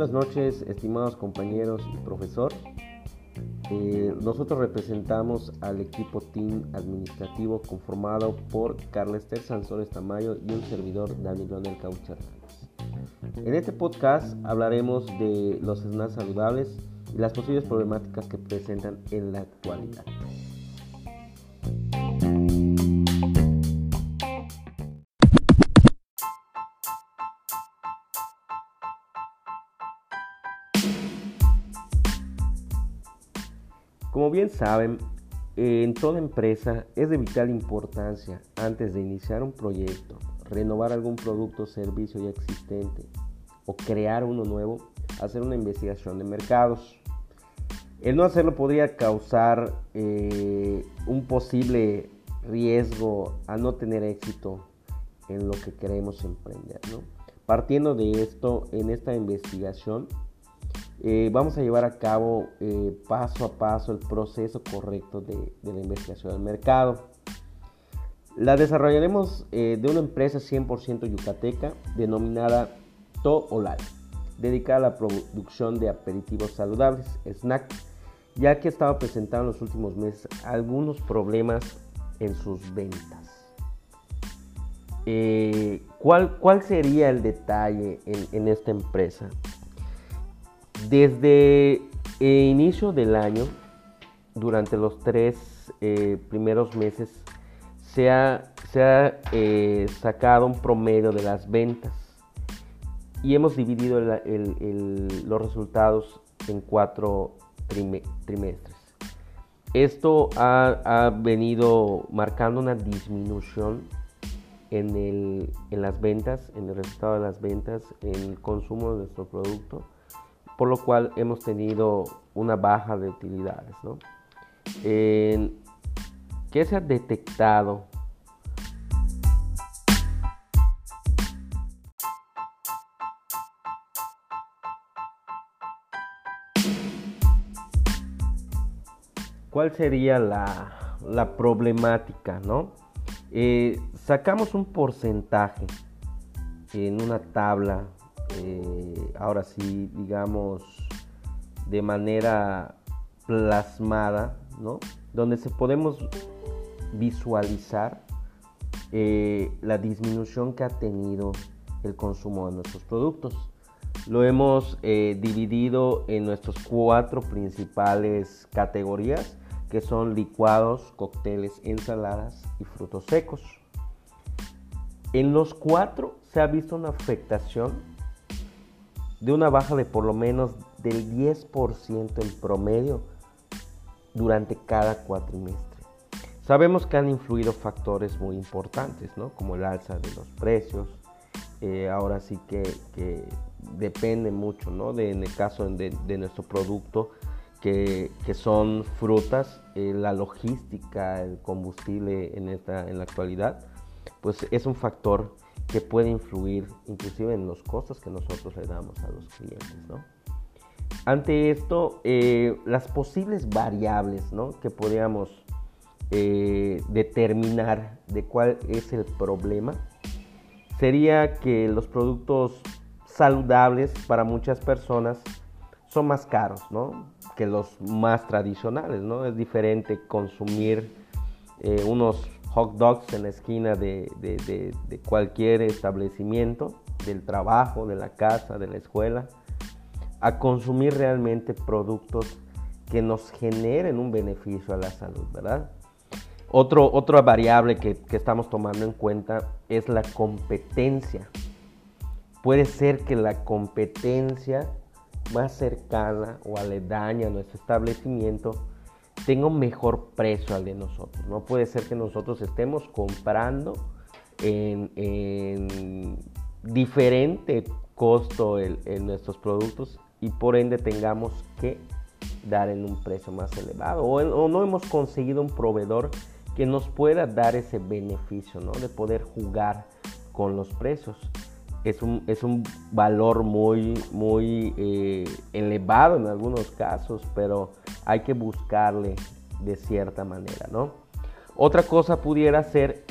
buenas noches, estimados compañeros y profesor. Eh, nosotros representamos al equipo team administrativo conformado por Carlester Sansores Tamayo y un servidor Daniel Leonel Caucha En este podcast hablaremos de los snacks saludables y las posibles problemáticas que presentan en la actualidad. Como bien saben, en toda empresa es de vital importancia antes de iniciar un proyecto, renovar algún producto o servicio ya existente o crear uno nuevo, hacer una investigación de mercados. El no hacerlo podría causar eh, un posible riesgo a no tener éxito en lo que queremos emprender. Partiendo de esto, en esta investigación eh, vamos a llevar a cabo eh, paso a paso el proceso correcto de, la investigación del mercado. La desarrollaremos eh, de una empresa 100% yucateca denominada Toolal, dedicada a la producción de aperitivos saludables, snack, ya que estaba presentando en los últimos meses algunos problemas en sus ventas. ¿cuál, sería el detalle en esta empresa? Desde el eh, inicio del año, durante los tres eh, primeros meses, se ha, eh, sacado un promedio de las ventas y hemos dividido los resultados en cuatro trimestres. Esto ha, venido marcando una disminución en, en las ventas, en el resultado de las ventas, en el consumo de nuestro producto por lo cual hemos tenido una baja de utilidades. ¿no? ¿Qué se ha detectado? ¿Cuál sería la, problemática? ¿no? Eh, sacamos un porcentaje en una tabla eh, ahora sí, digamos, de manera plasmada, ¿no? Donde se podemos visualizar eh, la disminución que ha tenido el consumo de nuestros productos. Lo hemos eh, dividido en nuestras cuatro principales categorías, que son licuados, cócteles, ensaladas y frutos secos. En los cuatro se ha visto una afectación de una baja de por lo menos del 10% en promedio durante cada cuatrimestre. Sabemos que han influido factores muy importantes, ¿no? como el alza de los precios. Eh, ahora sí que, depende mucho, ¿no? de, en el caso de, nuestro producto, que, son frutas, eh, la logística, el combustible en, esta, en la actualidad, pues es un factor que puede influir inclusive en los costos que nosotros le damos a los clientes. Ante esto, eh, las posibles variables que podríamos eh, determinar de cuál es el problema sería que los productos saludables para muchas personas son más caros que los más tradicionales. ¿no? Es diferente consumir eh, unos hot dogs en la esquina de, cualquier establecimiento, del trabajo, de la casa, de la escuela, a consumir realmente productos que nos generen un beneficio a la salud, ¿verdad? Otro, otra variable que, que, estamos tomando en cuenta es la competencia. Puede ser que la competencia más cercana o aledaña a nuestro establecimiento tenga un mejor precio al de nosotros. No puede ser que nosotros estemos comprando en, diferente costo en nuestros productos y por ende tengamos que dar en un precio más elevado o, no hemos conseguido un proveedor que nos pueda dar ese beneficio ¿no? de poder jugar con los precios. Es un, es un valor muy, muy eh, elevado en algunos casos, pero hay que buscarle de cierta manera, ¿no? Otra cosa pudiera ser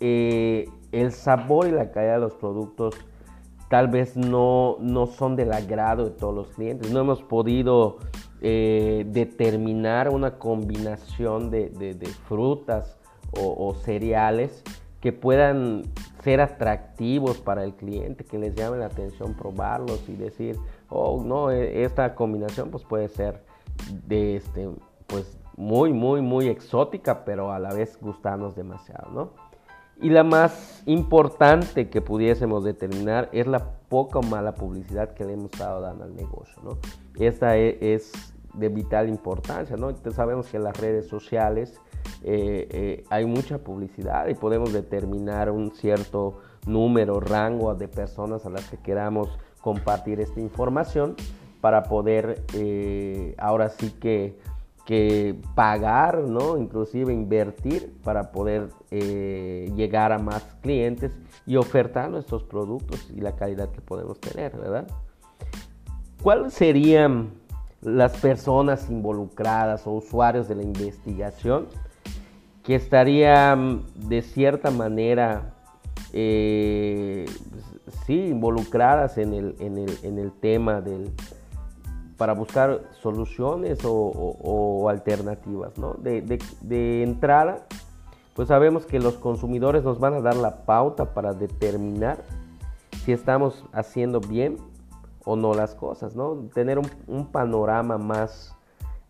eh, el sabor y la calidad de los productos tal vez no, no son del agrado de todos los clientes. No hemos podido eh, determinar una combinación de, frutas o, cereales que puedan ser atractivos para el cliente, que les llame la atención probarlos y decir, oh, no, e, esta combinación pues puede ser de este, pues muy, muy, muy exótica, pero a la vez gustarnos demasiado, ¿no? Y la más importante que pudiésemos determinar es la poca o mala publicidad que le hemos estado dando al negocio, ¿no? Esta e, es, de vital importancia, ¿no? Entonces sabemos que las redes sociales eh, eh, hay mucha publicidad y podemos determinar un cierto número, rango de personas a las que queramos compartir esta información para poder eh, ahora sí que que pagar, ¿no? Inclusive invertir para poder llegar a más clientes y ofertar nuestros productos y la calidad que podemos tener, ¿verdad? ¿Cuáles serían las personas involucradas o usuarios de la investigación que estarían de cierta manera eh, sí, involucradas en el, en el, en el tema del, para buscar soluciones o, alternativas. ¿no? De, entrada, pues sabemos que los consumidores nos van a dar la pauta para determinar si estamos haciendo bien o no las cosas, ¿no? Tener un, panorama más,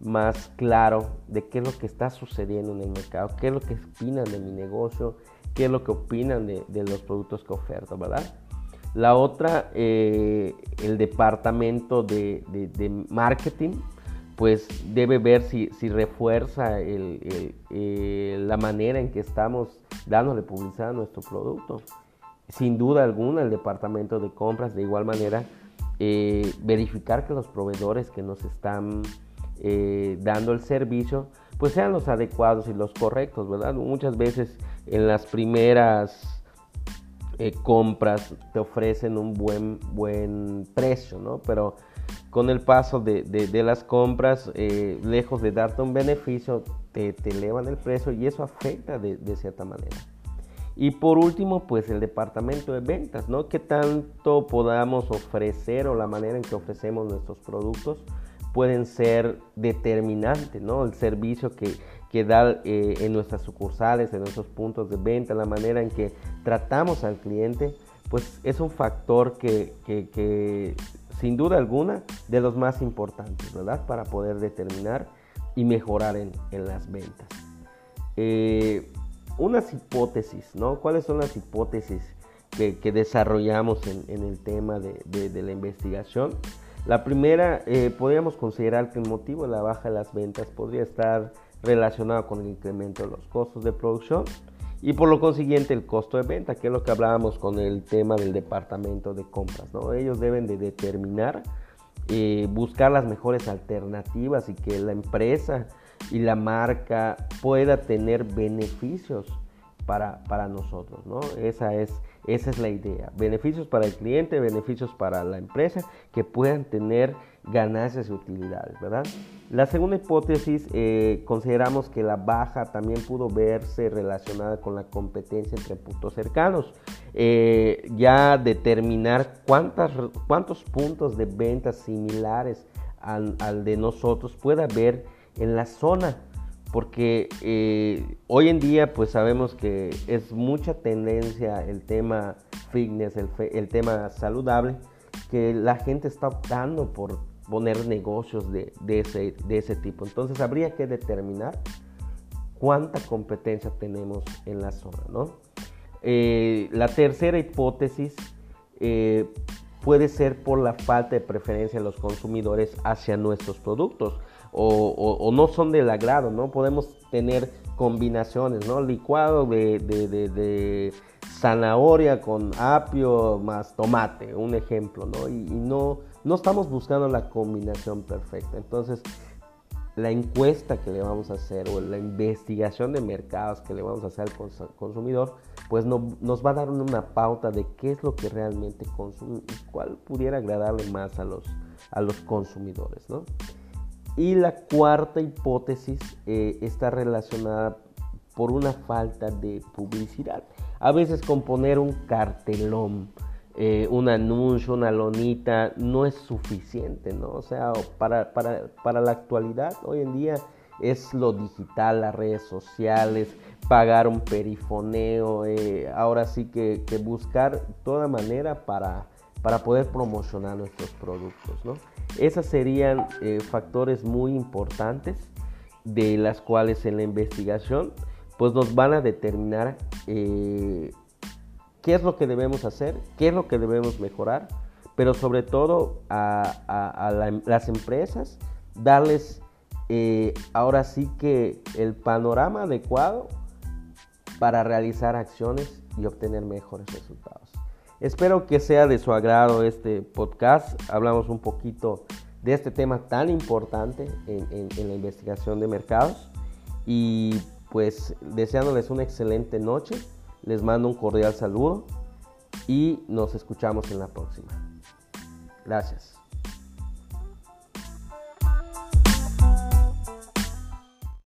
más claro de qué es lo que está sucediendo en el mercado, qué es lo que opinan de mi negocio, qué es lo que opinan de, de los productos que oferto, ¿verdad? La otra, eh, el departamento de, marketing, pues debe ver si, refuerza la manera en que estamos dándole publicidad a nuestro producto. Sin duda alguna, el departamento de compras, de igual manera, eh, verificar que los proveedores que nos están eh, dando el servicio, pues sean los adecuados y los correctos, ¿verdad? Muchas veces en las primeras eh, compras te ofrecen un buen, buen precio, ¿no? Pero con el paso de, las compras, eh, lejos de darte un beneficio, te, elevan el precio y eso afecta de, cierta manera. Y por último, pues el departamento de ventas, ¿no? ¿Qué tanto podamos ofrecer o la manera en que ofrecemos nuestros productos pueden ser determinantes, ¿no? El servicio que, que da eh, en nuestras sucursales, en nuestros puntos de venta, la manera en que tratamos al cliente, pues es un factor que, sin duda alguna de los más importantes, ¿verdad? Para poder determinar y mejorar en, las ventas. Eh, unas hipótesis, ¿no? ¿Cuáles son las hipótesis que, desarrollamos en, el tema de, la investigación? La primera, eh, podríamos considerar que el motivo de la baja de las ventas podría estar relacionado con el incremento de los costos de producción y por lo consiguiente el costo de venta, que es lo que hablábamos con el tema del departamento de compras. ¿no? Ellos deben de determinar, eh, buscar las mejores alternativas y que la empresa y la marca pueda tener beneficios para, para nosotros. ¿no? Esa, es, esa es la idea. Beneficios para el cliente, beneficios para la empresa que puedan tener ganancias y utilidades, ¿verdad? La segunda hipótesis, eh, consideramos que la baja también pudo verse relacionada con la competencia entre puntos cercanos. Eh, ya determinar cuántas, cuántos puntos de venta similares al, de nosotros puede haber en la zona. Porque eh, hoy en día pues sabemos que es mucha tendencia el tema fitness, el, tema saludable, que la gente está optando por poner negocios de, ese, tipo. Entonces habría que determinar cuánta competencia tenemos en la zona. Eh, la tercera hipótesis eh, puede ser por la falta de preferencia de los consumidores hacia nuestros productos o, no son del agrado, ¿no? Podemos tener combinaciones, ¿no? Licuado de, de, zanahoria con apio más tomate, un ejemplo, ¿no? y no no estamos buscando la combinación perfecta. Entonces, la encuesta que le vamos a hacer o la investigación de mercados que le vamos a hacer al consumidor, pues nos va a dar una pauta de qué es lo que realmente consume y cuál pudiera agradarle más a los, a los consumidores. ¿no? Y la cuarta hipótesis eh, está relacionada por una falta de publicidad. A veces con poner un cartelón eh, un anuncio, una lonita, no es suficiente, ¿no? O sea, para, para, para la actualidad, hoy en día es lo digital, las redes sociales, pagar un perifoneo, eh, ahora sí que, buscar toda manera para, para poder promocionar nuestros productos. ¿no? Esas serían eh, factores muy importantes de las cuales en la investigación pues nos van a determinar eh, qué es lo que debemos hacer, qué es lo que debemos mejorar, pero sobre todo a, las empresas darles ahora sí que el panorama adecuado para realizar acciones y obtener mejores resultados. Espero que sea de su agrado este podcast. Hablamos un poquito de este tema tan importante en, la investigación de mercados. Y pues deseándoles una excelente noche, les mando un cordial saludo y nos escuchamos en la próxima. Gracias.